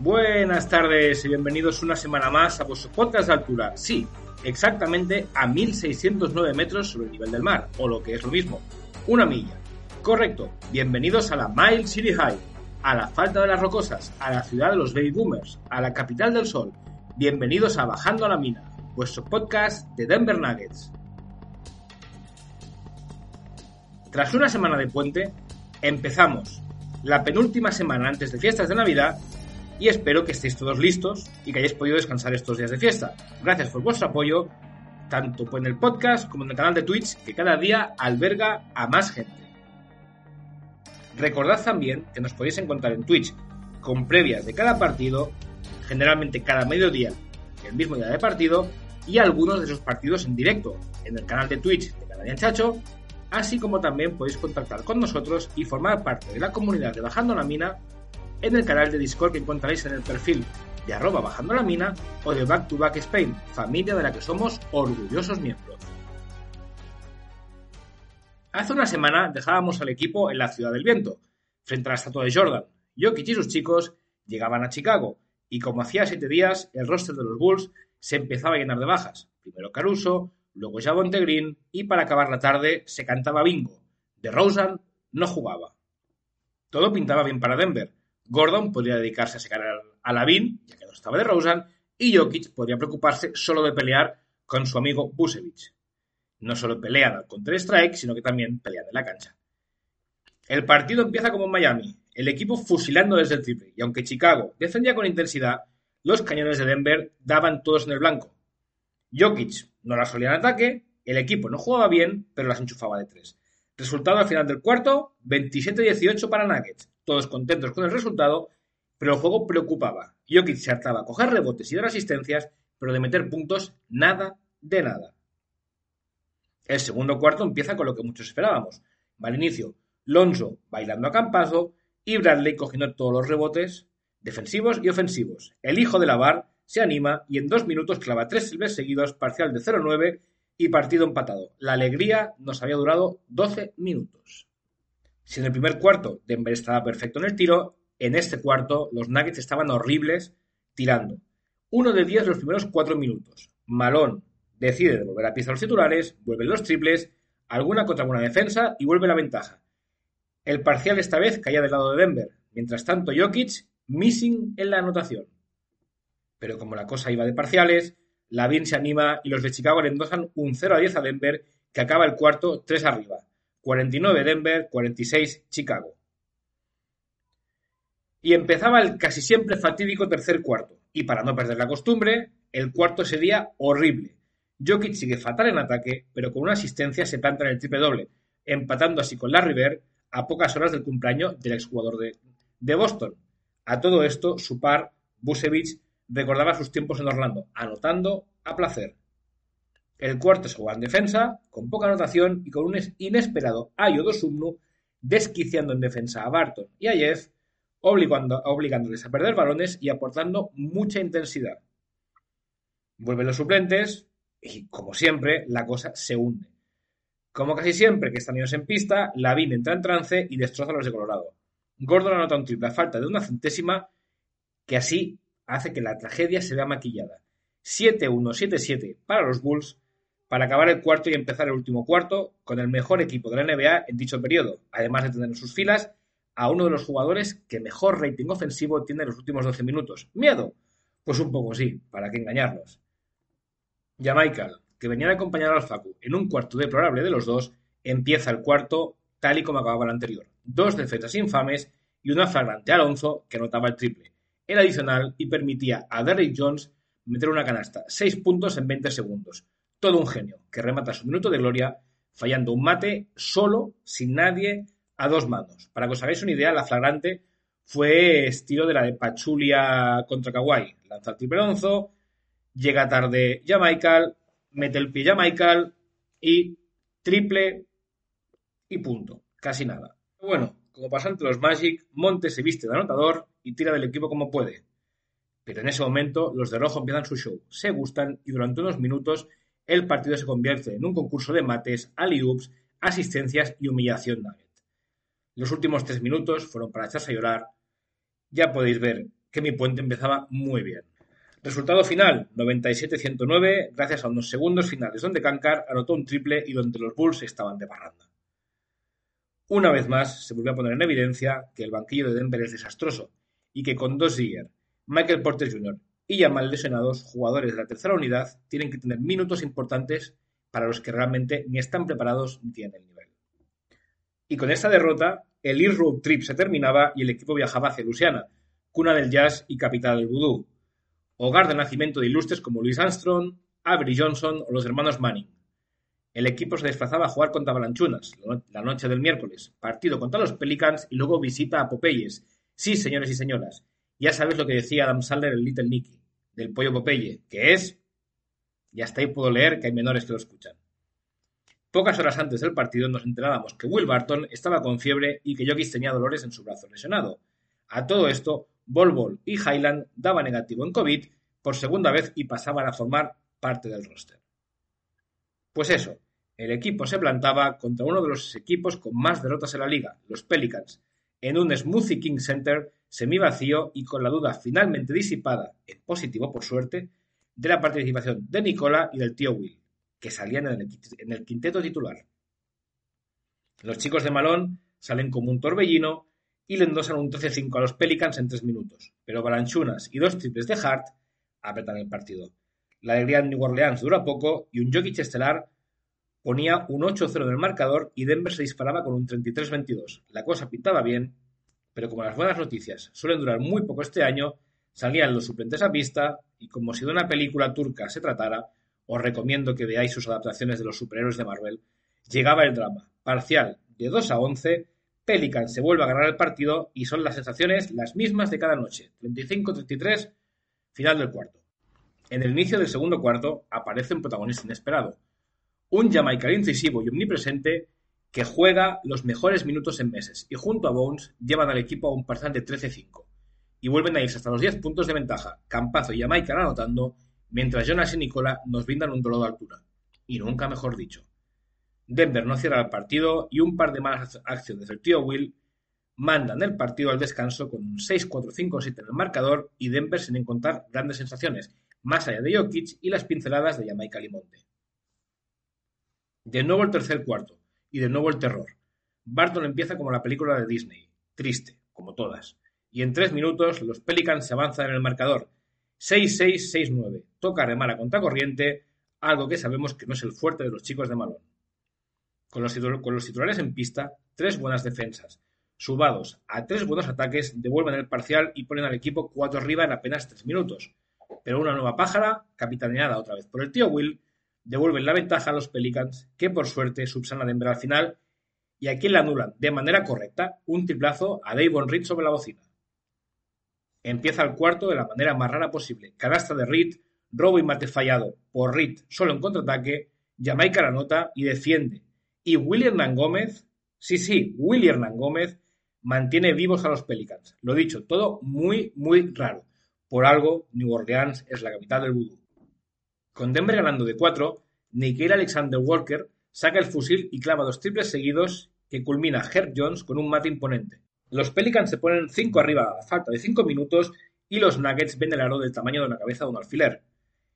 Buenas tardes y bienvenidos una semana más a vuestro podcast de altura. Sí, exactamente a 1609 metros sobre el nivel del mar, o lo que es lo mismo, una milla. Correcto, bienvenidos a la Mile City High, a la falta de las rocosas, a la ciudad de los baby boomers, a la capital del sol. Bienvenidos a Bajando a la Mina, vuestro podcast de Denver Nuggets. Tras una semana de puente, empezamos la penúltima semana antes de fiestas de Navidad y espero que estéis todos listos y que hayáis podido descansar estos días de fiesta. Gracias por vuestro apoyo, tanto en el podcast como en el canal de Twitch, que cada día alberga a más gente. Recordad también que nos podéis encontrar en Twitch con previas de cada partido, generalmente cada mediodía, el mismo día de partido, y algunos de esos partidos en directo en el canal de Twitch de Canadian Chacho, así como también podéis contactar con nosotros y formar parte de la comunidad de Bajando la Mina en el canal de Discord que encontraréis en el perfil de arroba bajando la mina o de Back to Back Spain, familia de la que somos orgullosos miembros. Hace una semana dejábamos al equipo en la Ciudad del Viento, frente a la estatua de Jordan. Jokic y sus chicos llegaban a Chicago, y como hacía siete días, el roster de los Bulls se empezaba a llenar de bajas. Primero Caruso, luego Javonte Green, y para acabar la tarde se cantaba bingo. De Rosen no jugaba. Todo pintaba bien para Denver, Gordon podría dedicarse a sacar a Lavin, ya que no estaba de Rosen, y Jokic podría preocuparse solo de pelear con su amigo Busevich. No solo pelean al Counter-Strike, sino que también pelean en la cancha. El partido empieza como en Miami, el equipo fusilando desde el triple, y aunque Chicago defendía con intensidad, los cañones de Denver daban todos en el blanco. Jokic no la solía en ataque, el equipo no jugaba bien, pero las enchufaba de tres. Resultado al final del cuarto, 27-18 para Nuggets todos contentos con el resultado, pero el juego preocupaba. Jokic se hartaba a coger rebotes y dar asistencias, pero de meter puntos, nada de nada. El segundo cuarto empieza con lo que muchos esperábamos. Al inicio, Lonzo bailando a campazo y Bradley cogiendo todos los rebotes defensivos y ofensivos. El hijo de la bar se anima y en dos minutos clava tres silbes seguidos, parcial de 0-9 y partido empatado. La alegría nos había durado 12 minutos. Si en el primer cuarto Denver estaba perfecto en el tiro, en este cuarto los Nuggets estaban horribles tirando. Uno de diez los primeros cuatro minutos. Malón decide devolver a pieza a los titulares, vuelven los triples, alguna contra alguna defensa y vuelve la ventaja. El parcial esta vez caía del lado de Denver. Mientras tanto, Jokic missing en la anotación. Pero como la cosa iba de parciales, Lavin se anima y los de Chicago le endosan un 0 a 10 a Denver que acaba el cuarto 3 arriba. 49 Denver, 46 Chicago. Y empezaba el casi siempre fatídico tercer cuarto. Y para no perder la costumbre, el cuarto sería horrible. Jokic sigue fatal en ataque, pero con una asistencia se planta en el triple doble, empatando así con Larry Bird a pocas horas del cumpleaños del exjugador de, de Boston. A todo esto, su par, Busevich, recordaba sus tiempos en Orlando, anotando a placer. El cuarto se juega en defensa, con poca anotación y con un inesperado Ayo Sumnu desquiciando en defensa a Barton y a Jeff, obligándoles a perder balones y aportando mucha intensidad. Vuelven los suplentes y, como siempre, la cosa se hunde. Como casi siempre que están ellos en pista, Lavin entra en trance y destroza a los de Colorado. Gordon anota un triple a falta de una centésima que así hace que la tragedia se vea maquillada. 7-1-7-7 para los Bulls para acabar el cuarto y empezar el último cuarto con el mejor equipo de la NBA en dicho periodo, además de tener en sus filas a uno de los jugadores que mejor rating ofensivo tiene en los últimos 12 minutos. Miedo, Pues un poco sí, para qué engañarnos. Jamaica, que venía de acompañar al Facu en un cuarto deplorable de los dos, empieza el cuarto tal y como acababa el anterior. Dos defensas infames y una flagrante Alonso que anotaba el triple, el adicional y permitía a Derrick Jones meter una canasta, seis puntos en 20 segundos. Todo un genio que remata su minuto de gloria fallando un mate solo, sin nadie, a dos manos. Para que os hagáis una idea, la flagrante fue estilo de la de Pachulia contra Kawhi. Lanza el triple Alonso, llega tarde Jamaica, mete el pie Jamaica y triple y punto. Casi nada. Bueno, como pasa los Magic, Monte se viste de anotador y tira del equipo como puede. Pero en ese momento los de rojo empiezan su show, se gustan y durante unos minutos el partido se convierte en un concurso de mates, alley-oops, asistencias y humillación. Los últimos tres minutos fueron para echarse a llorar. Ya podéis ver que mi puente empezaba muy bien. Resultado final, 97-109, gracias a unos segundos finales donde Kankar anotó un triple y donde los Bulls estaban de parranda. Una vez más, se volvió a poner en evidencia que el banquillo de Denver es desastroso y que con dos Zier, Michael Porter Jr. y ya mal lesionados, jugadores de la tercera unidad tienen que tener minutos importantes para los que realmente ni están preparados ni tienen el nivel. Y con esta derrota, el East Road Trip se terminaba y el equipo viajaba hacia Luisiana, cuna del jazz y capital del vudú, hogar de nacimiento de ilustres como Louis Armstrong, Avery Johnson o los hermanos Manning. El equipo se desplazaba a jugar contra Balanchunas la noche del miércoles, partido contra los Pelicans y luego visita a Popeyes. Sí, señores y señoras, ya sabes lo que decía Adam Sandler en Little Nicky, del pollo Popeye, que es... Y hasta ahí puedo leer que hay menores que lo escuchan. Pocas horas antes del partido nos enterábamos que Will Barton estaba con fiebre y que Jokic tenía dolores en su brazo lesionado. A todo esto, Bol Bol y Highland daban negativo en COVID por segunda vez y pasaban a formar parte del roster. Pues eso, el equipo se plantaba contra uno de los equipos con más derrotas en la liga, los Pelicans, en un Smoothie King Center semivacío y con la duda finalmente disipada, en positivo por suerte, de la participación de Nicola y del tío Will, que salían en el, quinteto titular. Los chicos de Malón salen como un torbellino y le endosan un 13-5 a los Pelicans en tres minutos, pero Balanchunas y dos triples de Hart apretan el partido. La alegría en New Orleans dura poco y un Jokic estelar ponía un 8-0 en el marcador y Denver se disparaba con un 33-22. La cosa pintaba bien, pero como las buenas noticias suelen durar muy poco este año, salían los suplentes a pista y como si de una película turca se tratara, os recomiendo que veáis sus adaptaciones de los superhéroes de Marvel, llegaba el drama, parcial de 2 a 11, Pelican se vuelve a ganar el partido y son las sensaciones las mismas de cada noche, 35-33, final del cuarto. En el inicio del segundo cuarto aparece un protagonista inesperado. Un Jamaica incisivo y omnipresente que juega los mejores minutos en meses y junto a Bones llevan al equipo a un parcial de 13-5 y vuelven a irse hasta los 10 puntos de ventaja. Campazo y Jamaica anotando, mientras Jonas y Nicola nos brindan un dolor de altura. Y nunca mejor dicho. Denver no cierra el partido y un par de malas acciones del tío Will mandan el partido al descanso con un 6-4-5-7 en el marcador y Denver sin encontrar grandes sensaciones, más allá de Jokic y las pinceladas de Jamaica Limonte. De nuevo el tercer cuarto, y de nuevo el terror. Barton empieza como la película de Disney, triste, como todas, y en tres minutos los Pelicans se avanzan en el marcador. 6-6-6-9, toca remar a contracorriente, algo que sabemos que no es el fuerte de los chicos de Malón. Con los, con los titulares en pista, tres buenas defensas, subados a tres buenos ataques, devuelven el parcial y ponen al equipo cuatro arriba en apenas tres minutos pero una nueva pájara, capitaneada otra vez por el tío Will, devuelve la ventaja a los Pelicans, que por suerte subsana Denver al final, y aquí le anulan de manera correcta un triplazo a Davon Reed sobre la bocina. Empieza el cuarto de la manera más rara posible. Canasta de Reed, robo y mate fallado por Reed solo en contraataque, Jamaica la nota y defiende. Y Hernán Gómez, sí, sí, Hernán Gómez, mantiene vivos a los Pelicans. Lo dicho, todo muy, muy raro. Por algo, New Orleans es la capital del vudú. Con Denver ganando de 4, Nikhil Alexander Walker saca el fusil y clava dos triples seguidos que culmina Herb Jones con un mate imponente. Los Pelicans se ponen 5 arriba a falta de 5 minutos y los Nuggets ven el aro del tamaño de una cabeza de un alfiler.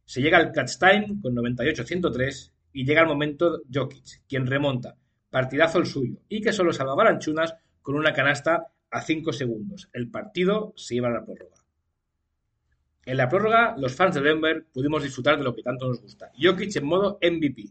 Se llega al catch time con 98-103 y llega el momento Jokic, quien remonta, partidazo el suyo, y que solo salva Balanchunas con una canasta a 5 segundos. El partido se lleva a la prórroga. En la prórroga, los fans de Denver pudimos disfrutar de lo que tanto nos gusta. Jokic en modo MVP.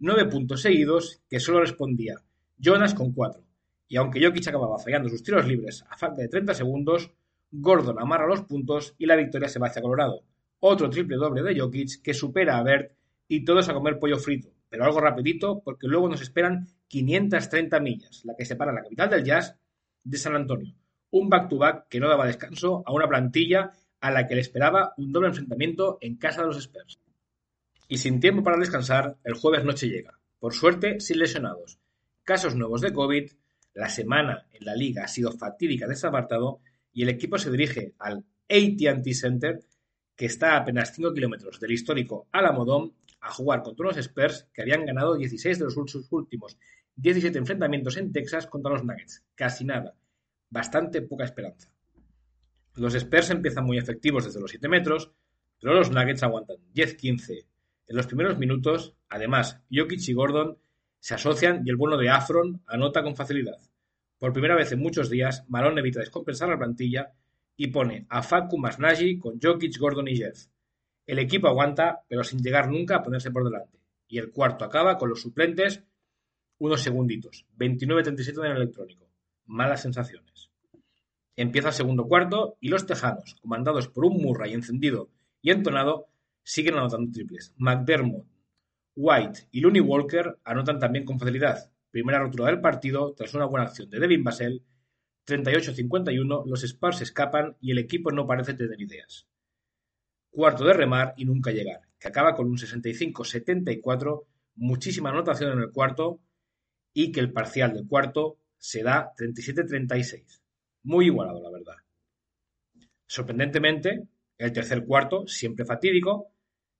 Nueve puntos seguidos que solo respondía Jonas con cuatro. Y aunque Jokic acababa fallando sus tiros libres a falta de 30 segundos, Gordon amarra los puntos y la victoria se va hacia Colorado. Otro triple doble de Jokic que supera a Bert y todos a comer pollo frito. Pero algo rapidito porque luego nos esperan 530 millas, la que separa la capital del jazz de San Antonio. Un back-to-back que no daba descanso a una plantilla a la que le esperaba un doble enfrentamiento en casa de los Spurs. Y sin tiempo para descansar, el jueves noche llega. Por suerte, sin lesionados. Casos nuevos de COVID, la semana en la liga ha sido fatídica de ese apartado y el equipo se dirige al AT&T Center, que está a apenas 5 kilómetros del histórico Alamodón, a jugar contra unos Spurs que habían ganado 16 de los últimos 17 enfrentamientos en Texas contra los Nuggets. Casi nada. Bastante poca esperanza. Los Spurs empiezan muy efectivos desde los 7 metros, pero los Nuggets aguantan 10-15 en los primeros minutos. Además, Jokic y Gordon se asocian y el bueno de Afron anota con facilidad. Por primera vez en muchos días, Malone evita descompensar la plantilla y pone a Facu Masnagi con Jokic, Gordon y Jeff. El equipo aguanta, pero sin llegar nunca a ponerse por delante. Y el cuarto acaba con los suplentes unos segunditos. 29-37 en el electrónico. Malas sensaciones. Empieza el segundo cuarto y los tejanos, comandados por un Murray encendido y entonado, siguen anotando triples. McDermott, White y Looney Walker anotan también con facilidad. Primera rotura del partido tras una buena acción de Devin Basel. 38-51, los Spurs escapan y el equipo no parece tener ideas. Cuarto de remar y nunca llegar, que acaba con un 65-74, muchísima anotación en el cuarto y que el parcial del cuarto se da 37-36 muy igualado, la verdad. Sorprendentemente, el tercer cuarto, siempre fatídico,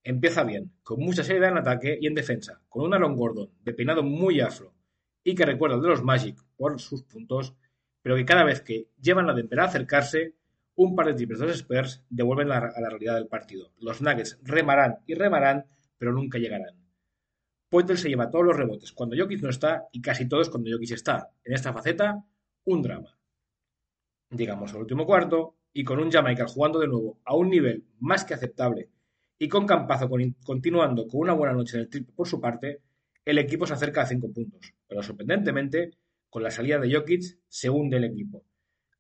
empieza bien, con mucha seriedad en ataque y en defensa, con un Aaron Gordon de peinado muy afro y que recuerda al de los Magic por sus puntos, pero que cada vez que llevan la Denver a acercarse, un par de triples de los Spurs devuelven a la realidad del partido. Los Nuggets remarán y remarán, pero nunca llegarán. Pointel se lleva todos los rebotes cuando Jokic no está y casi todos cuando Jokic está. En esta faceta, un drama. Llegamos al último cuarto y con un Jamaica jugando de nuevo a un nivel más que aceptable y con Campazo continuando con una buena noche en el triple por su parte, el equipo se acerca a cinco puntos. Pero sorprendentemente, con la salida de Jokic, se hunde el equipo.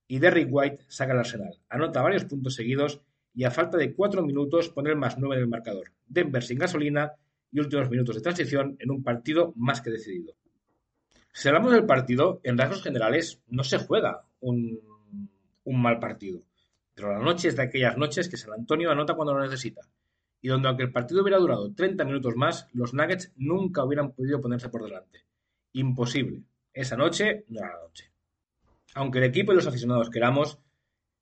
Y Derrick White saca el arsenal, anota varios puntos seguidos y a falta de cuatro minutos pone el más nueve en el marcador. Denver sin gasolina y últimos minutos de transición en un partido más que decidido. Si hablamos del partido, en rasgos generales no se juega un un mal partido. Pero la noche es de aquellas noches que San Antonio anota cuando lo necesita. Y donde aunque el partido hubiera durado 30 minutos más, los Nuggets nunca hubieran podido ponerse por delante. Imposible. Esa noche no era la noche. Aunque el equipo y los aficionados queramos,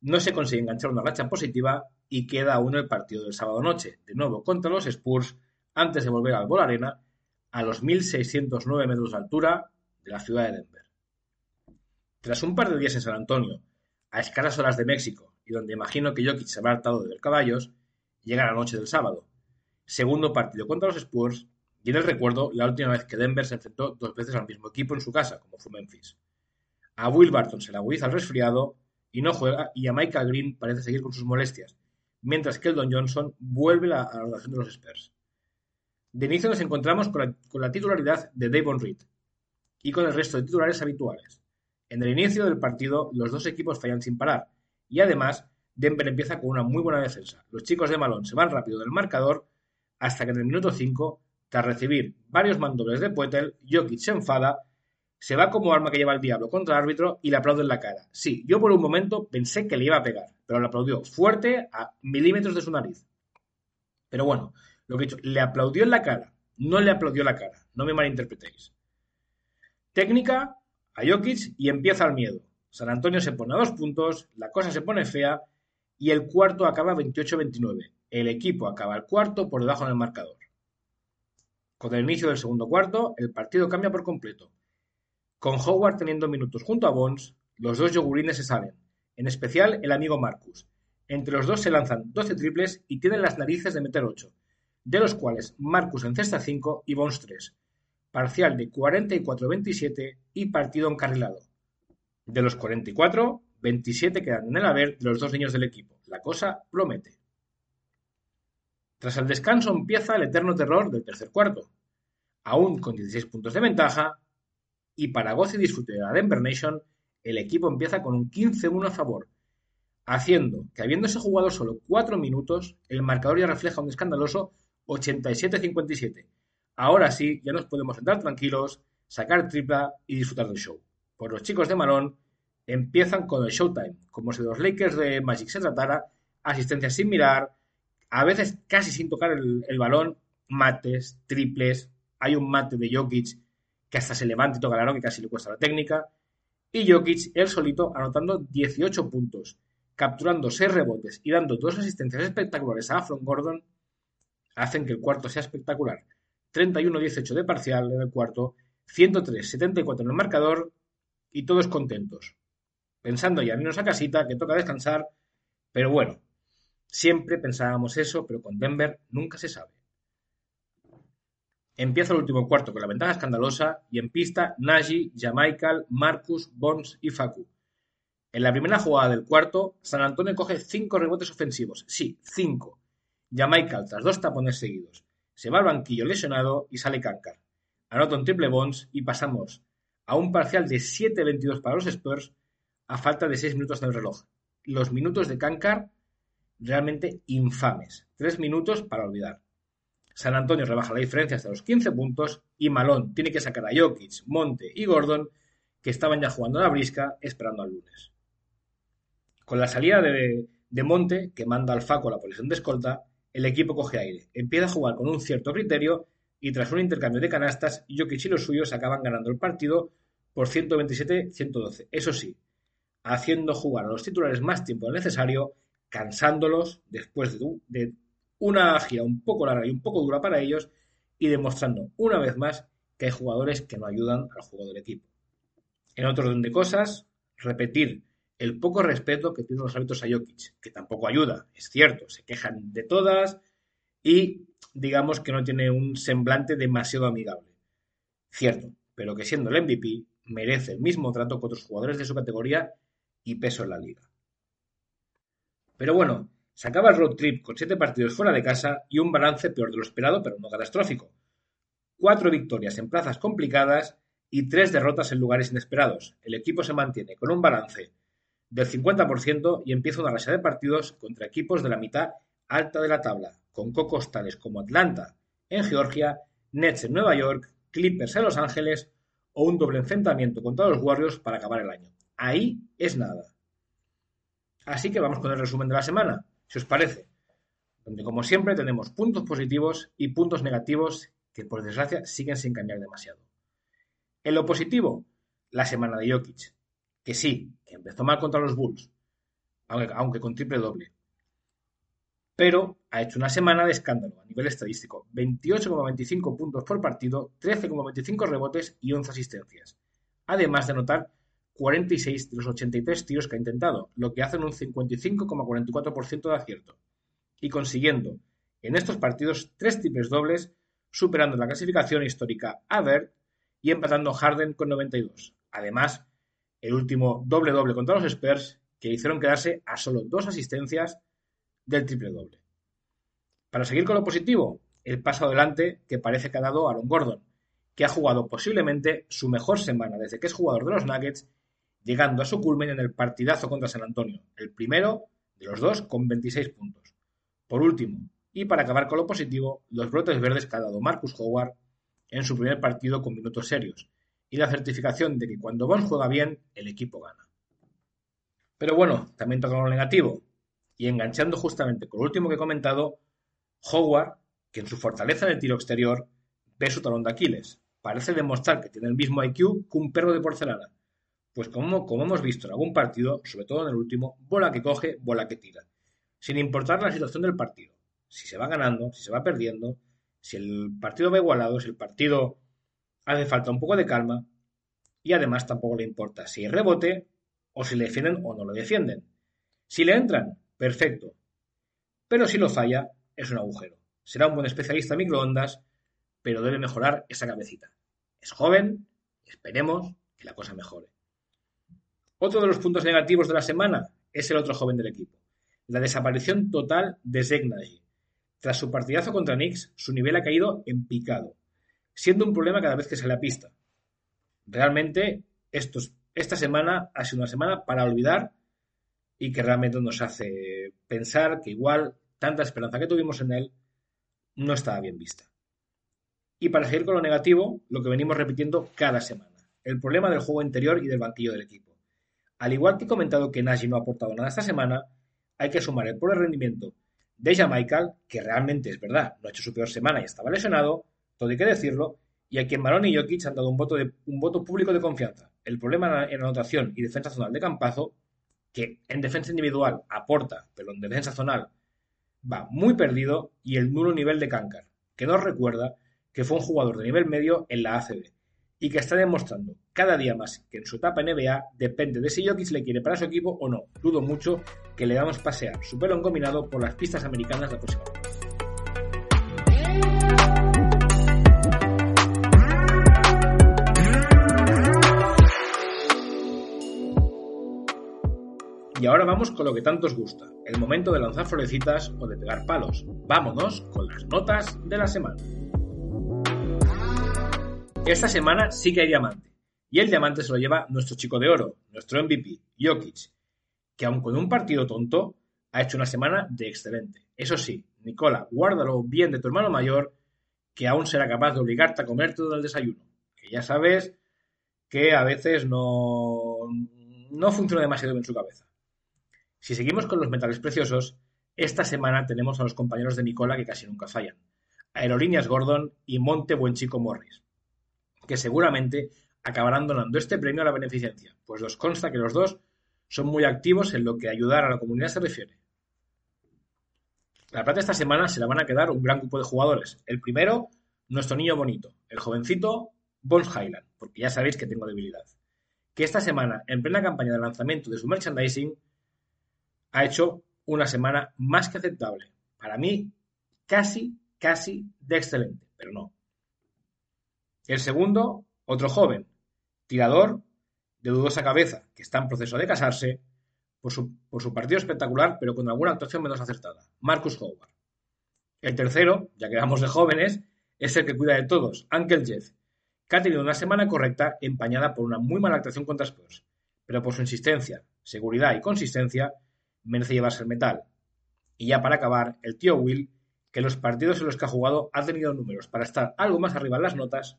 no se consigue enganchar una racha positiva y queda aún el partido del sábado noche, de nuevo contra los Spurs, antes de volver al Bol Arena, a los 1.609 metros de altura de la ciudad de Denver. Tras un par de días en San Antonio a escasas horas de México y donde imagino que Jokic se habrá hartado de ver caballos, llega la noche del sábado. Segundo partido contra los Spurs y en el recuerdo la última vez que Denver se enfrentó dos veces al mismo equipo en su casa, como fue Memphis. A Will Barton se le agudiza el resfriado y no juega y a Michael Green parece seguir con sus molestias, mientras que Eldon Johnson vuelve a la rotación de los Spurs. De inicio nos encontramos con la, titularidad de Davon Reed y con el resto de titulares habituales. En el inicio del partido, los dos equipos fallan sin parar, y además, Denver empieza con una muy buena defensa. Los chicos de Malone se van rápido del marcador hasta que en el minuto 5, tras recibir varios mandobles de Poetel, Jokic se enfada, se va como arma que lleva el diablo contra el árbitro y le aplaude en la cara. Sí, yo por un momento pensé que le iba a pegar, pero le aplaudió fuerte a milímetros de su nariz. Pero bueno, lo que he dicho, le aplaudió en la cara, no le aplaudió la cara, no me malinterpretéis. Técnica, a Jokic y empieza el miedo. San Antonio se pone a dos puntos, la cosa se pone fea y el cuarto acaba 28-29. El equipo acaba el cuarto por debajo del marcador. Con el inicio del segundo cuarto, el partido cambia por completo. Con Howard teniendo minutos junto a Bones, los dos yogurines se salen, en especial el amigo Marcus. Entre los dos se lanzan 12 triples y tienen las narices de meter 8, de los cuales Marcus encesta 5 y Bones 3, parcial de 44-27 y partido encarrilado. De los 44, 27 quedan en el haber de los dos niños del equipo. La cosa promete. Tras el descanso empieza el eterno terror del tercer cuarto, aún con 16 puntos de ventaja, y para goce y disfrute de la Denver Nation, el equipo empieza con un 15-1 a favor, haciendo que habiéndose jugado solo 4 minutos, el marcador ya refleja un escandaloso 87-57. Ahora sí, ya nos podemos sentar tranquilos, sacar tripla y disfrutar del show. Pues los chicos de Malón empiezan con el showtime, como si los Lakers de Magic se tratara, asistencia sin mirar, a veces casi sin tocar el, el balón, mates, triples, hay un mate de Jokic que hasta se levanta y toca la que casi le cuesta la técnica, y Jokic, él solito, anotando 18 puntos, capturando 6 rebotes y dando dos asistencias espectaculares a Afron Gordon, hacen que el cuarto sea espectacular. 31-18 de parcial en el cuarto, 103-74 en el marcador y todos contentos. Pensando ya en irnos a casita, que toca descansar, pero bueno, siempre pensábamos eso, pero con Denver nunca se sabe. Empieza el último cuarto con la ventaja escandalosa y en pista Nagy, Jamaical, Marcus, Bonds y Facu. En la primera jugada del cuarto, San Antonio coge cinco rebotes ofensivos. Sí, cinco. Jamaical tras dos tapones seguidos. Se va al banquillo lesionado y sale Kankar. Anota un triple Bonds y pasamos a un parcial de 7-22 para los Spurs a falta de 6 minutos en el reloj. Los minutos de Kankar realmente infames. Tres minutos para olvidar. San Antonio rebaja la diferencia hasta los 15 puntos y Malón tiene que sacar a Jokic, Monte y Gordon, que estaban ya jugando a la brisca, esperando al lunes. Con la salida de, Monte, que manda al Faco la posición de escolta, el equipo coge aire, empieza a jugar con un cierto criterio y tras un intercambio de canastas, Jokic y los suyos acaban ganando el partido por 127-112. Eso sí, haciendo jugar a los titulares más tiempo necesario, cansándolos después de, de una gira un poco larga y un poco dura para ellos y demostrando una vez más que hay jugadores que no ayudan al juego del equipo. En otro orden de cosas, repetir el poco respeto que tienen los hábitos a Jokic, que tampoco ayuda, es cierto, se quejan de todas y digamos que no tiene un semblante demasiado amigable. Cierto, pero que siendo el MVP merece el mismo trato que otros jugadores de su categoría y peso en la liga. Pero bueno, se acaba el road trip con siete partidos fuera de casa y un balance peor de lo esperado, pero no catastrófico. Cuatro victorias en plazas complicadas y tres derrotas en lugares inesperados. El equipo se mantiene con un balance del 50% y empieza una racha de partidos contra equipos de la mitad alta de la tabla, con cocos tales como Atlanta en Georgia, Nets en Nueva York, Clippers en Los Ángeles o un doble enfrentamiento contra los Warriors para acabar el año. Ahí es nada. Así que vamos con el resumen de la semana si os parece, donde como siempre tenemos puntos positivos y puntos negativos que por desgracia siguen sin cambiar demasiado. En lo positivo, la semana de Jokic, que sí, que empezó mal contra los Bulls, aunque, con triple doble, pero ha hecho una semana de escándalo a nivel estadístico. 28,25 puntos por partido, 13,25 rebotes y 11 asistencias. Además de anotar 46 de los 83 tiros que ha intentado, lo que hacen un 55,44% de acierto, y consiguiendo en estos partidos tres triples dobles, superando la clasificación histórica a y empatando Harden con 92. Además, el último doble-doble contra los Spurs, que hicieron quedarse a solo dos asistencias del triple doble. Para seguir con lo positivo, el paso adelante que parece que ha dado Aaron Gordon, que ha jugado posiblemente su mejor semana desde que es jugador de los Nuggets llegando a su culmen en el partidazo contra San Antonio, el primero de los dos con 26 puntos. Por último, y para acabar con lo positivo, los brotes verdes que ha dado Marcus Howard en su primer partido con minutos serios, y la certificación de que cuando Bonds juega bien, el equipo gana. Pero bueno, también toca lo negativo, y enganchando justamente con lo último que he comentado, Howard, que en su fortaleza el tiro exterior, ve su talón de Aquiles. Parece demostrar que tiene el mismo IQ que un perro de porcelana, pues como, como hemos visto en algún partido, sobre todo en el último, bola que coge, bola que tira. Sin importar la situación del partido. Si se va ganando, si se va perdiendo, si el partido va igualado, si el partido hace falta un poco de calma. Y además tampoco le importa si rebote o si le defienden o no lo defienden. Si le entran, perfecto. Pero si lo falla, es un agujero. Será un buen especialista en microondas, pero debe mejorar esa cabecita. Es joven, esperemos que la cosa mejore. Otro de los puntos negativos de la semana es el otro joven del equipo, la desaparición total de Nagy. Tras su partidazo contra Knicks, su nivel ha caído en picado, siendo un problema cada vez que sale a pista. Realmente, estos, esta semana ha sido una semana para olvidar y que realmente nos hace pensar que igual tanta esperanza que tuvimos en él no estaba bien vista. Y para seguir con lo negativo, lo que venimos repitiendo cada semana, el problema del juego interior y del banquillo del equipo. Al igual que he comentado que Nagy no ha aportado nada esta semana, hay que sumar el pobre rendimiento de Michael, que realmente es verdad, no ha hecho su peor semana y estaba lesionado, todo hay que decirlo, y a quien Marón y Jokic han dado un voto, de, un voto público de confianza. El problema en anotación y defensa zonal de Campazo, que en defensa individual aporta, pero en defensa zonal va muy perdido, y el nulo nivel de Kankar, que nos recuerda que fue un jugador de nivel medio en la ACB y que está demostrando cada día más que en su etapa NBA depende de si Jokic le quiere para su equipo o no. Dudo mucho que le damos pasear su pelo combinado por las pistas americanas la próxima Y ahora vamos con lo que tanto os gusta, el momento de lanzar florecitas o de pegar palos. Vámonos con las notas de la semana. Esta semana sí que hay diamante. Y el diamante se lo lleva nuestro chico de oro, nuestro MVP, Jokic, que aun con un partido tonto, ha hecho una semana de excelente. Eso sí, Nicola, guárdalo bien de tu hermano mayor, que aún será capaz de obligarte a comer todo el desayuno. Que ya sabes que a veces no, no funciona demasiado bien su cabeza. Si seguimos con los metales preciosos, esta semana tenemos a los compañeros de Nicola que casi nunca fallan. Aerolíneas Gordon y Monte Buen Chico Morris que seguramente acabarán donando este premio a la beneficencia, pues nos consta que los dos son muy activos en lo que ayudar a la comunidad se refiere. La plata esta semana se la van a quedar un gran grupo de jugadores. El primero, nuestro niño bonito, el jovencito Bones Highland, porque ya sabéis que tengo debilidad. Que esta semana, en plena campaña de lanzamiento de su merchandising, ha hecho una semana más que aceptable. Para mí, casi, casi de excelente, pero no. El segundo, otro joven, tirador de dudosa cabeza, que está en proceso de casarse por su, por su partido espectacular, pero con alguna actuación menos acertada, Marcus Howard. El tercero, ya que vamos de jóvenes, es el que cuida de todos, Uncle Jeff, que ha tenido una semana correcta empañada por una muy mala actuación contra Spurs, pero por su insistencia, seguridad y consistencia merece llevarse el metal. Y ya para acabar, el tío Will, que en los partidos en los que ha jugado ha tenido números para estar algo más arriba en las notas,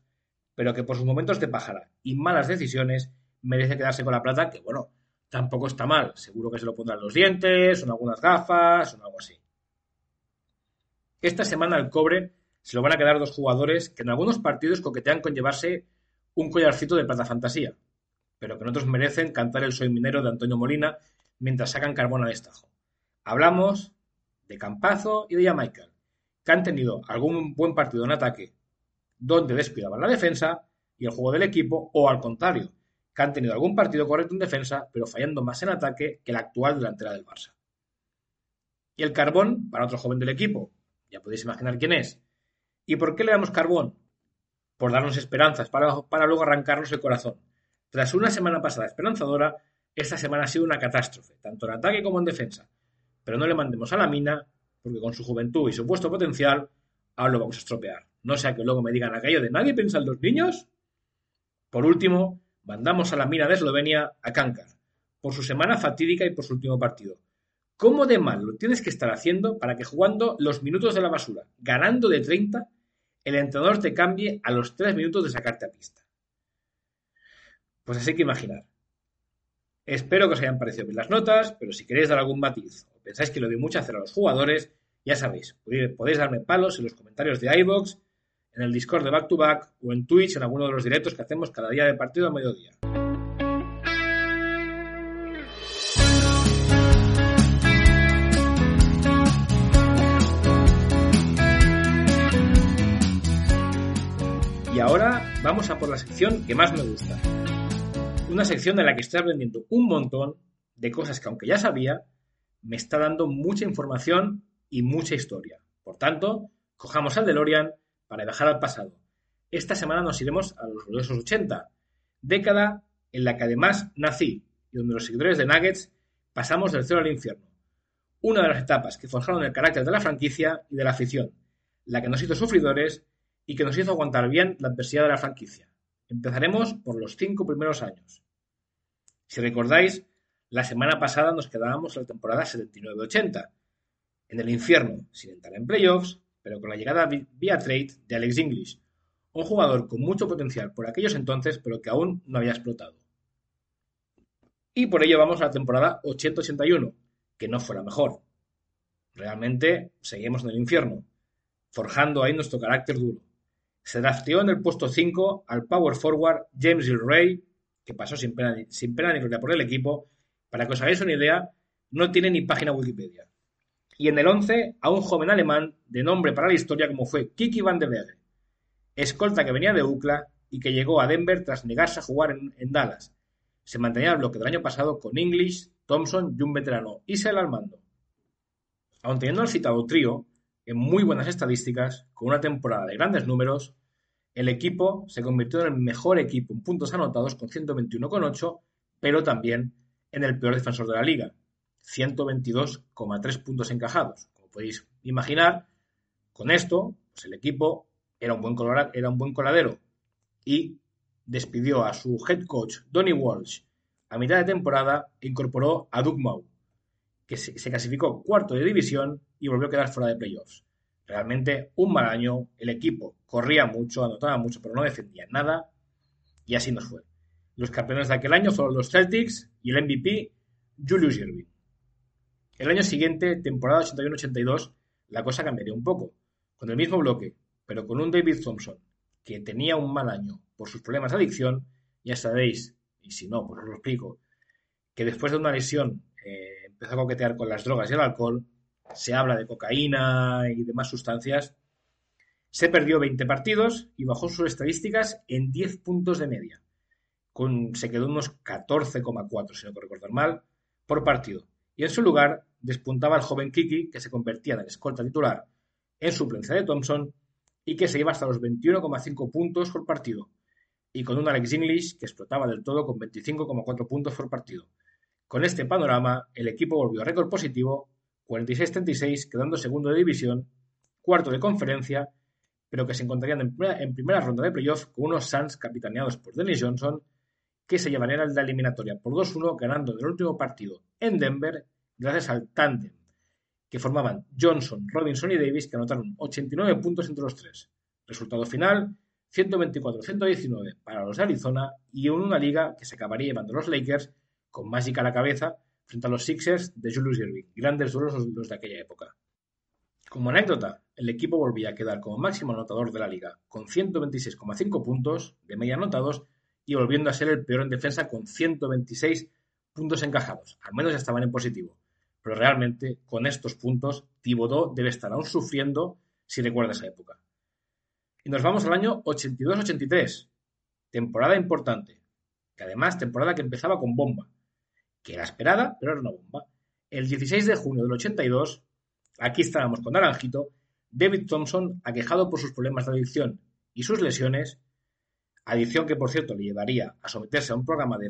pero que por sus momentos de pájara y malas decisiones merece quedarse con la plata, que bueno, tampoco está mal. Seguro que se lo pondrán los dientes, en algunas gafas, o algo así. Esta semana el cobre se lo van a quedar dos jugadores que en algunos partidos coquetean con llevarse un collarcito de plata fantasía, pero que en otros merecen cantar el Soy Minero de Antonio Molina mientras sacan carbón a destajo. Hablamos de Campazo y de Jamaica, que han tenido algún buen partido en ataque donde descuidaban la defensa y el juego del equipo, o al contrario, que han tenido algún partido correcto en defensa, pero fallando más en ataque que la actual delantera del Barça. Y el carbón para otro joven del equipo, ya podéis imaginar quién es. ¿Y por qué le damos carbón? Por darnos esperanzas, para luego arrancarnos el corazón. Tras una semana pasada esperanzadora, esta semana ha sido una catástrofe, tanto en ataque como en defensa. Pero no le mandemos a la mina, porque con su juventud y supuesto potencial, ahora lo vamos a estropear. No sea que luego me digan aquello de nadie piensa en los niños. Por último, mandamos a la mina de Eslovenia a Kankar, por su semana fatídica y por su último partido. ¿Cómo de mal lo tienes que estar haciendo para que jugando los minutos de la basura, ganando de 30, el entrenador te cambie a los 3 minutos de sacarte a pista? Pues así que imaginar. Espero que os hayan parecido bien las notas, pero si queréis dar algún matiz o pensáis que lo doy mucho hacer a los jugadores, ya sabéis, podéis darme palos en los comentarios de iVoox en el Discord de Back to Back o en Twitch en alguno de los directos que hacemos cada día de partido a mediodía. Y ahora vamos a por la sección que más me gusta. Una sección en la que estoy aprendiendo un montón de cosas que aunque ya sabía, me está dando mucha información y mucha historia. Por tanto, cojamos al DeLorean para viajar al pasado. Esta semana nos iremos a los gloriosos 80, década en la que además nací y donde los seguidores de Nuggets pasamos del cielo al infierno. una de las etapas que forjaron el carácter de la franquicia y de la afición, la que nos hizo sufridores y que nos hizo aguantar bien la adversidad de la franquicia. Empezaremos por los cinco primeros años. Si recordáis, la semana pasada nos quedábamos en la temporada 79-80, en el infierno, sin entrar en playoffs, pero con la llegada vía trade de Alex English, un jugador con mucho potencial por aquellos entonces, pero que aún no había explotado. Y por ello vamos a la temporada 80-81, que no fue la mejor. Realmente seguimos en el infierno, forjando ahí nuestro carácter duro. Se drafteó en el puesto 5 al power forward James Hill Ray, que pasó sin pena, sin pena ni gloria por el equipo. Para que os hagáis una idea, no tiene ni página Wikipedia. Y en el 11 a un joven alemán de nombre para la historia como fue Kiki van de Berg, escolta que venía de UCLA y que llegó a Denver tras negarse a jugar en, en Dallas. Se mantenía el bloque del año pasado con English, Thompson y un veterano, Isel al mando. Aun teniendo el citado trío, en muy buenas estadísticas, con una temporada de grandes números, el equipo se convirtió en el mejor equipo en puntos anotados con 121,8, pero también en el peor defensor de la liga, 122,3 puntos encajados. Como podéis imaginar, con esto, pues el equipo era un buen, era un buen coladero y despidió a su head coach, Donny Walsh, a mitad de temporada incorporó a Doug Mau, que se, clasificó cuarto de división y volvió a quedar fuera de playoffs. Realmente un mal año, el equipo corría mucho, anotaba mucho, pero no defendía nada y así nos fue. Los campeones de aquel año fueron los Celtics y el MVP Julius Irving. El año siguiente, temporada 81-82, la cosa cambiaría un poco. Con el mismo bloque, pero con un David Thompson que tenía un mal año por sus problemas de adicción, ya sabéis y si no, pues os lo explico, que después de una lesión eh, empezó a coquetear con las drogas y el alcohol, se habla de cocaína y demás sustancias, se perdió 20 partidos y bajó sus estadísticas en 10 puntos de media. Con, se quedó unos 14,4, si no recuerdo mal, por partido. Y en su lugar despuntaba el joven Kiki, que se convertía en el escolta titular en suplencia de Thompson y que se iba hasta los 21,5 puntos por partido, y con un Alex English que explotaba del todo con 25,4 puntos por partido. Con este panorama, el equipo volvió a récord positivo, 46-36, quedando segundo de división, cuarto de conferencia, pero que se encontrarían en primera, ronda de playoff con unos Suns capitaneados por Dennis Johnson, que se llevarían la eliminatoria por 2-1, ganando en el último partido en Denver, gracias al tándem que formaban Johnson, Robinson y Davis, que anotaron 89 puntos entre los tres. Resultado final, 124-119 para los de Arizona y en una liga que se acabaría llevando los Lakers con Magic a la cabeza frente a los Sixers de Julius Irving. Grandes duelos los de aquella época. Como anécdota, el equipo volvía a quedar como máximo anotador de la liga con 126,5 puntos de media anotados y volviendo a ser el peor en defensa con 126 puntos encajados. Al menos ya estaban en positivo. Pero realmente, con estos puntos, Thibodeau debe estar aún sufriendo si recuerda esa época. Y nos vamos al año 82-83, temporada importante, que además temporada que empezaba con bomba, que era esperada, pero era una bomba. El 16 de junio del 82, aquí estábamos con Naranjito, David Thompson, aquejado por sus problemas de adicción y sus lesiones, adicción que por cierto le llevaría a someterse a un programa de,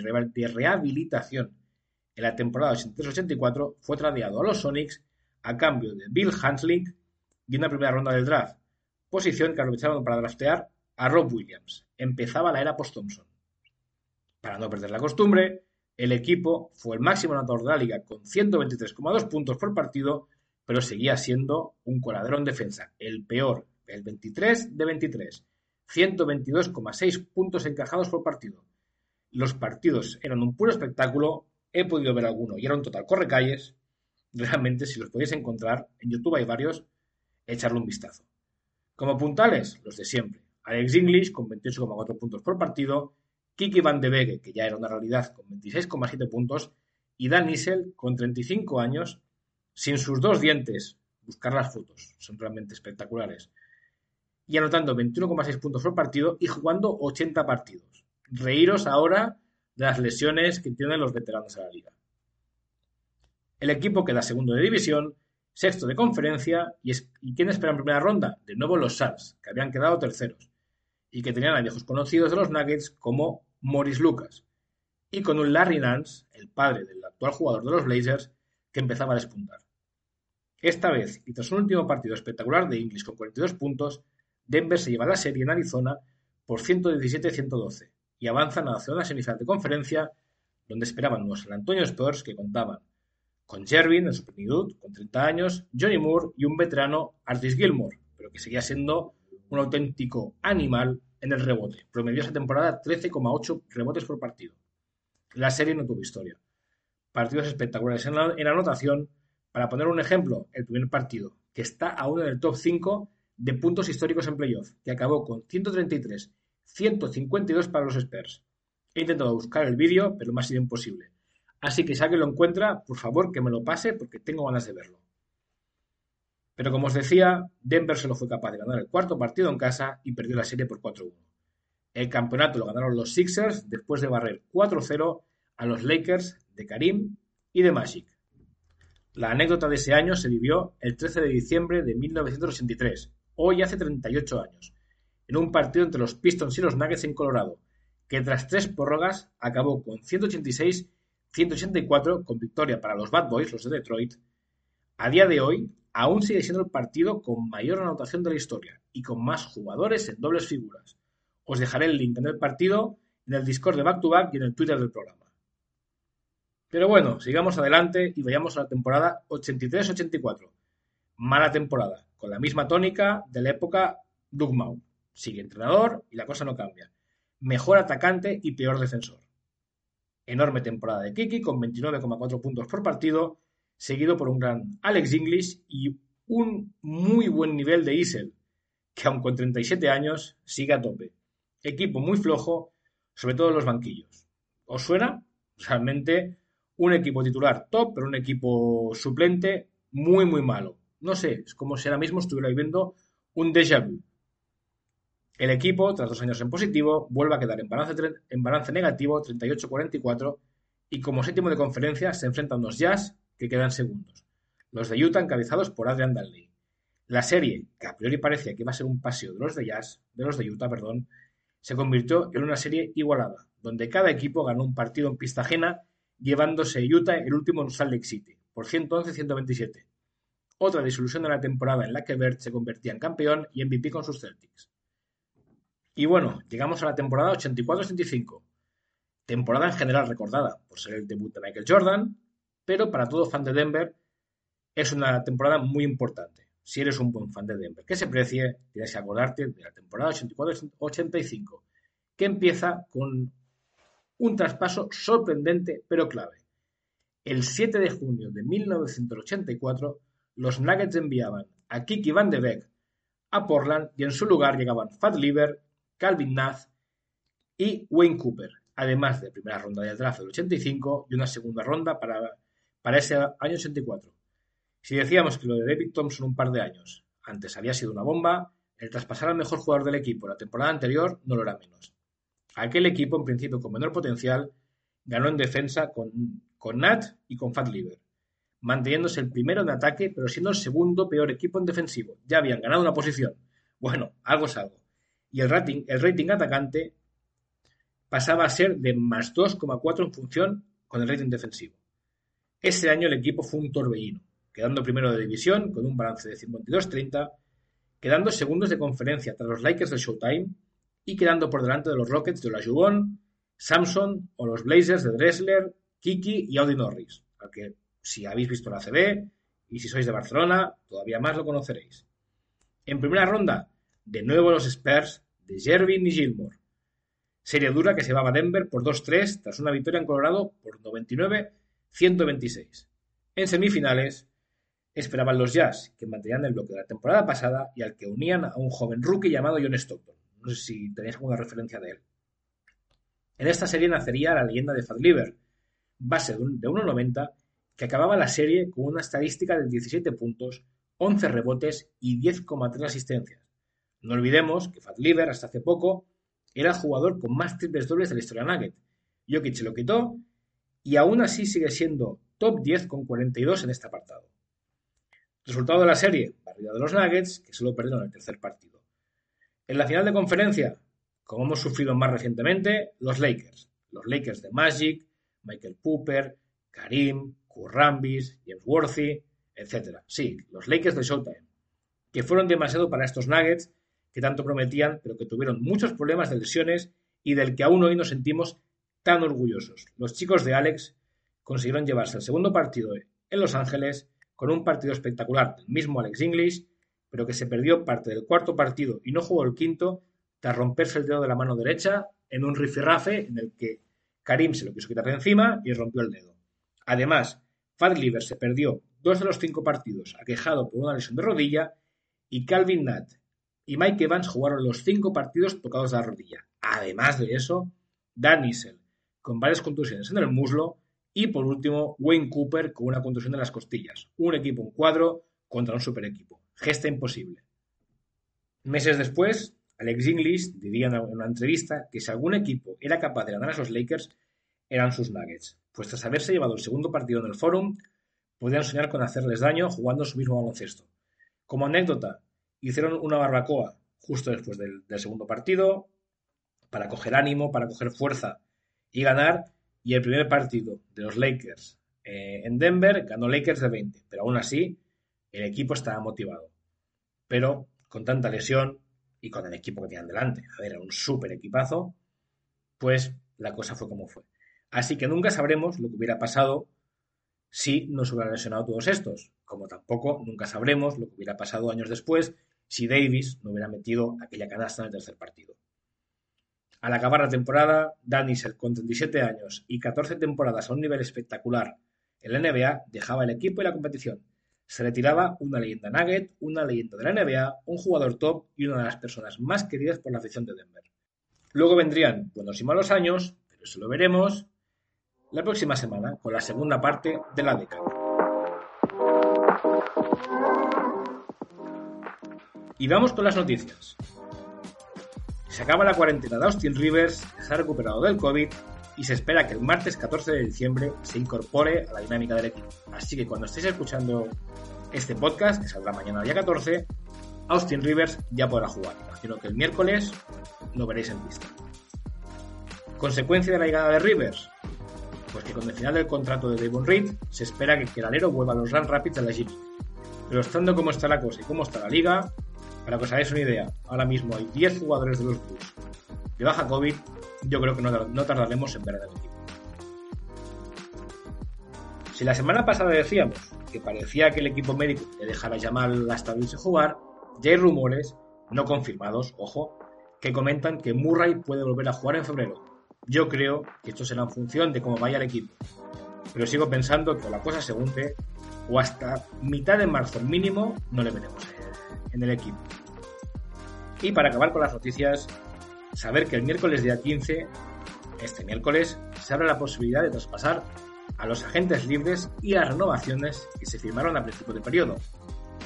rehabilitación en la temporada 83-84, fue tradeado a los Sonics a cambio de Bill Hansling y una primera ronda del draft, posición que aprovecharon para draftear a Rob Williams. Empezaba la era post-Thompson. Para no perder la costumbre, el equipo fue el máximo anotador de la liga con 123,2 puntos por partido, pero seguía siendo un coladero en defensa, el peor, el 23 de 23, 122,6 puntos encajados por partido. Los partidos eran un puro espectáculo, he podido ver alguno y era un total corre calles. Realmente, si los podéis encontrar, en YouTube hay varios, echarle un vistazo. Como puntales, los de siempre. Alex English con 28,4 puntos por partido, Kiki Van de Vege, que ya era una realidad, con 26,7 puntos, y Dan Issel con 35 años, sin sus dos dientes. Buscar las fotos, son realmente espectaculares. Y anotando 21,6 puntos por partido y jugando 80 partidos. Reíros ahora de las lesiones que tienen los veteranos de la liga. El equipo queda segundo de división sexto de conferencia y, es, ¿y quién espera en primera ronda? De nuevo los Suns, que habían quedado terceros y que tenían a viejos conocidos de los Nuggets como Morris Lucas y con un Larry Nance, el padre del actual jugador de los Blazers, que empezaba a despuntar. Esta vez, y tras un último partido espectacular de English con 42 puntos, Denver se lleva la serie en Arizona por 117-112 y avanzan a la segunda semifinal de conferencia, donde esperaban los San Antonio Spurs que contaban con Jervin en su plenitud, con 30 años, Johnny Moore y un veterano Artis Gilmore, pero que seguía siendo un auténtico animal en el rebote. Promedió esa temporada 13,8 rebotes por partido. La serie no tuvo historia. Partidos espectaculares en la, anotación. Para poner un ejemplo, el primer partido, que está aún en el top 5 de puntos históricos en playoff, que acabó con 133, 152 para los Spurs. He intentado buscar el vídeo, pero me ha sido imposible. Así que si alguien lo encuentra, por favor que me lo pase porque tengo ganas de verlo. Pero como os decía, Denver solo fue capaz de ganar el cuarto partido en casa y perdió la serie por 4-1. El campeonato lo ganaron los Sixers después de barrer 4-0 a los Lakers de Karim y de Magic. La anécdota de ese año se vivió el 13 de diciembre de 1983, hoy hace 38 años, en un partido entre los Pistons y los Nuggets en Colorado, que tras tres prórrogas acabó con 186-184 con victoria para los Bad Boys, los de Detroit. A día de hoy, aún sigue siendo el partido con mayor anotación de la historia y con más jugadores en dobles figuras. Os dejaré el link en el partido, en el Discord de Back to Back y en el Twitter del programa. Pero bueno, sigamos adelante y vayamos a la temporada 83-84. Mala temporada, con la misma tónica de la época Doug Mau. Sigue entrenador y la cosa no cambia. Mejor atacante y peor defensor. Enorme temporada de Kiki con 29,4 puntos por partido seguido por un gran Alex English y un muy buen nivel de Isel, que aun con 37 años sigue a tope. Equipo muy flojo, sobre todo en los banquillos. ¿Os suena? Realmente un equipo titular top, pero un equipo suplente muy, muy malo. No sé, es como si ahora mismo estuviera viviendo un déjà vu. El equipo, tras dos años en positivo, vuelve a quedar en balance, en balance negativo 38-44 y como séptimo de conferencia se enfrenta a unos Jazz que quedan segundos. Los de Utah encabezados por Adrian Danley. La serie, que a priori parecía que iba a ser un paseo de los de Jazz, de los de Utah, perdón, se convirtió en una serie igualada, donde cada equipo ganó un partido en pista ajena, llevándose Utah el último en Salt Lake City, por 111-127. Otra disolución de la temporada en la que Bert se convertía en campeón y MVP con sus Celtics. Y bueno, llegamos a la temporada 84-85. Temporada en general recordada por ser el debut de Michael Jordan, pero para todo fan de Denver es una temporada muy importante. Si eres un buen fan de Denver que se precie, tienes que acordarte de la temporada 84-85, que empieza con un traspaso sorprendente pero clave. El 7 de junio de 1984, los Nuggets enviaban a Kiki Van de Beek a Portland y en su lugar llegaban Fat Lever, Calvin Nath y Wayne Cooper, además de primera ronda del draft del 85 y una segunda ronda para para ese año 84. Si decíamos que lo de David Thompson un par de años antes había sido una bomba, el traspasar al mejor jugador del equipo la temporada anterior no lo era menos. Aquel equipo, en principio con menor potencial, ganó en defensa con, con Nat y con Fat Liver, manteniéndose el primero en ataque, pero siendo el segundo peor equipo en defensivo. Ya habían ganado una posición. Bueno, algo es algo. Y el rating, el rating atacante pasaba a ser de más 2,4 en función con el rating defensivo. Ese año el equipo fue un torbellino, quedando primero de división con un balance de 52-30, quedando segundos de conferencia tras los Lakers del Showtime y quedando por delante de los Rockets de Olajuwon, Samson o los Blazers de Dressler, Kiki y Audi Norris, al que si habéis visto la CB y si sois de Barcelona, todavía más lo conoceréis. En primera ronda, de nuevo los Spurs de Jervin y Gilmore. Serie dura que se llevaba Denver por 2-3 tras una victoria en Colorado por 99 126. En semifinales esperaban los Jazz, que mantenían el bloque de la temporada pasada y al que unían a un joven rookie llamado John Stockton. No sé si tenéis alguna referencia de él. En esta serie nacería la leyenda de Fat Liver, base de 1.90, que acababa la serie con una estadística de 17 puntos, 11 rebotes y 10,3 asistencias. No olvidemos que Fat Liver, hasta hace poco, era el jugador con más triples dobles de la historia Nugget. Jokic se lo quitó y aún así sigue siendo top 10 con 42 en este apartado. Resultado de la serie, barrida de los Nuggets, que solo perdieron el tercer partido. En la final de conferencia, como hemos sufrido más recientemente, los Lakers. Los Lakers de Magic, Michael Cooper, Karim, Kurrambis, James Worthy, etc. Sí, los Lakers de Showtime, que fueron demasiado para estos Nuggets que tanto prometían, pero que tuvieron muchos problemas de lesiones y del que aún hoy nos sentimos tan orgullosos. Los chicos de Alex consiguieron llevarse el segundo partido en Los Ángeles con un partido espectacular del mismo Alex English, pero que se perdió parte del cuarto partido y no jugó el quinto tras romperse el dedo de la mano derecha en un rifirrafe en el que Karim se lo quiso quitar de encima y rompió el dedo. Además, Fad se perdió dos de los cinco partidos aquejado por una lesión de rodilla y Calvin Nutt y Mike Evans jugaron los cinco partidos tocados de la rodilla. Además de eso, Dan Issel con varias contusiones en el muslo y por último Wayne Cooper con una contusión de las costillas. Un equipo en cuadro contra un super equipo. Gesta imposible. Meses después, Alex English diría en una entrevista que si algún equipo era capaz de ganar a los Lakers, eran sus Nuggets, pues tras haberse llevado el segundo partido en el Forum, podían soñar con hacerles daño jugando su mismo baloncesto. Como anécdota, hicieron una barbacoa justo después del, segundo partido, para coger ánimo, para coger fuerza y ganar, y el primer partido de los Lakers eh, en Denver ganó Lakers de 20, pero aún así el equipo estaba motivado. Pero con tanta lesión, y con el equipo que tenían delante, a ver, era un súper equipazo, pues la cosa fue como fue. Así que nunca sabremos lo que hubiera pasado si no se hubieran lesionado todos estos, como tampoco nunca sabremos lo que hubiera pasado años después si Davis no hubiera metido aquella canasta en el tercer partido. Al acabar la temporada, Danisel, con 37 años y 14 temporadas a un nivel espectacular en la NBA, dejaba el equipo y la competición se retiraba una leyenda Nugget, una leyenda de la NBA, un jugador top y una de las personas más queridas por la afición de Denver. Luego vendrían buenos y malos años, pero eso lo veremos la próxima semana con la segunda parte de la década. Y vamos con las noticias. Se acaba la cuarentena de Austin Rivers, se ha recuperado del COVID y se espera que el martes 14 de diciembre se incorpore a la dinámica del equipo. Así que cuando estéis escuchando este podcast, que saldrá mañana día 14, Austin Rivers ya podrá jugar. Imagino que el miércoles lo veréis en pista. ¿Consecuencia de la llegada de Rivers? Pues que con el final del contrato de Devon Reed se espera que el alero vuelva a los Run Rapids de la Jimmy. Pero estando cómo está la cosa y cómo está la liga, para que os hagáis una idea, ahora mismo hay 10 jugadores de los Bulls de baja COVID, yo creo que no, tardaremos en ver el equipo. Si la semana pasada decíamos que parecía que el equipo médico le dejara llamar hasta abrirse jugar, ya hay rumores, no confirmados, ojo, que comentan que Murray puede volver a jugar en febrero. Yo creo que esto será en función de cómo vaya el equipo. Pero sigo pensando que la cosa se hunde o hasta mitad de marzo mínimo no le veremos en el equipo. Y para acabar con las noticias, saber que el miércoles día 15, este miércoles, se abre la posibilidad de traspasar a los agentes libres y a renovaciones que se firmaron a principio de periodo.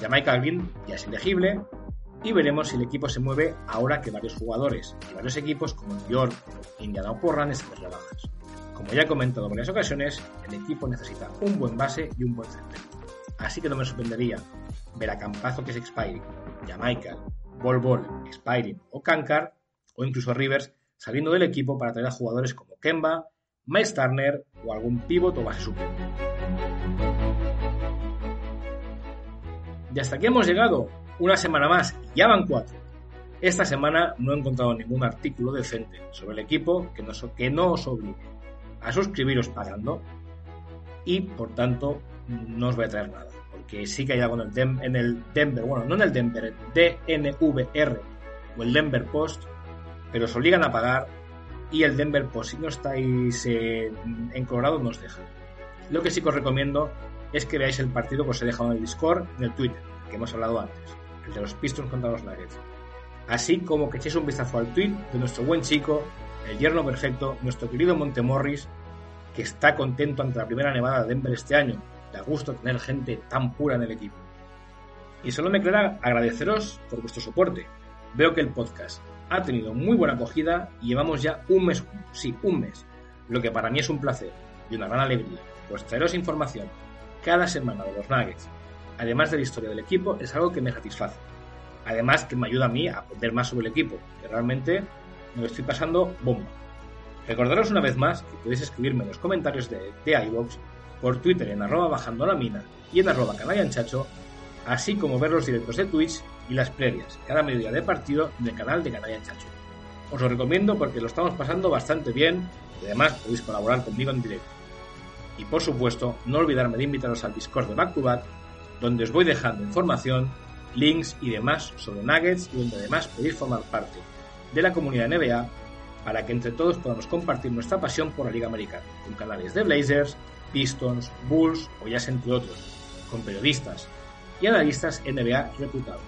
Jamaica Green ya es elegible y veremos si el equipo se mueve ahora que varios jugadores y varios equipos como New York Indiana o Portland están de rebajas. Como ya he comentado en varias ocasiones, el equipo necesita un buen base y un buen centro. Así que no me sorprendería ver a Campazo que es Expiring, Jamaica, Bol Expiring o Kankar, o incluso Rivers, saliendo del equipo para traer a jugadores como Kemba, Miles Turner o algún pivot o base suplente. Y hasta aquí hemos llegado, una semana más, y ya van cuatro. Esta semana no he encontrado ningún artículo decente sobre el equipo que, que no os obligue a suscribiros pagando y por tanto no os voy a traer nada, porque sí que hay algo en el, en el Denver, bueno, no en el Denver, el DNVR o el Denver Post, pero os obligan a pagar y el Denver, pues si no estáis eh, en Colorado, no os deja. Lo que sí que os recomiendo es que veáis el partido que os he dejado en el Discord, en el Twitter, que hemos hablado antes, el de los Pistons contra los Nuggets. Así como que echéis un vistazo al tweet de nuestro buen chico, el yerno perfecto, nuestro querido Montemorris, que está contento ante la primera nevada de Denver este año. Da gusto tener gente tan pura en el equipo. Y solo me queda agradeceros por vuestro soporte. Veo que el podcast ha tenido muy buena acogida y llevamos ya un mes, sí, un mes, lo que para mí es un placer y una gran alegría, pues traeros información cada semana de los Nuggets, además de la historia del equipo, es algo que me satisface. Además que me ayuda a mí a aprender más sobre el equipo, que realmente me lo estoy pasando bomba. Recordaros una vez más que podéis escribirme en los comentarios de, de iVoox, por Twitter en arroba bajando la mina y en arroba canallanchacho, así como ver los directos de Twitch y las previas, cada mediodía de partido del canal de Canallanchacho. Os lo recomiendo porque lo estamos pasando bastante bien y además podéis colaborar conmigo en directo. Y por supuesto, no olvidarme de invitaros al Discord de Back to Back, donde os voy dejando información, links y demás sobre Nuggets y donde además podéis formar parte de la comunidad NBA para que entre todos podamos compartir nuestra pasión por la Liga Americana, con canales de Blazers, Pistons, Bulls o ya entre otros, con periodistas y analistas NBA reputados.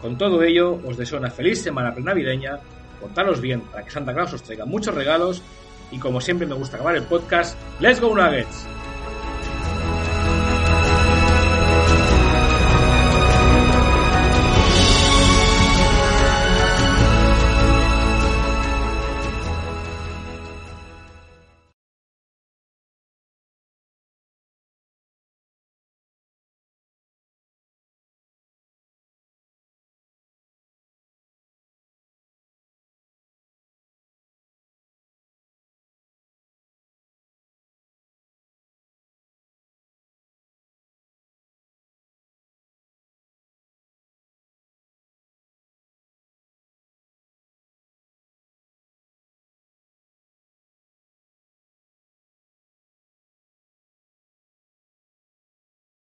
Con todo ello, os deseo una feliz semana prenavideña, portaros bien para que Santa Claus os traiga muchos regalos y como siempre me gusta acabar el podcast, ¡Let's go Nuggets!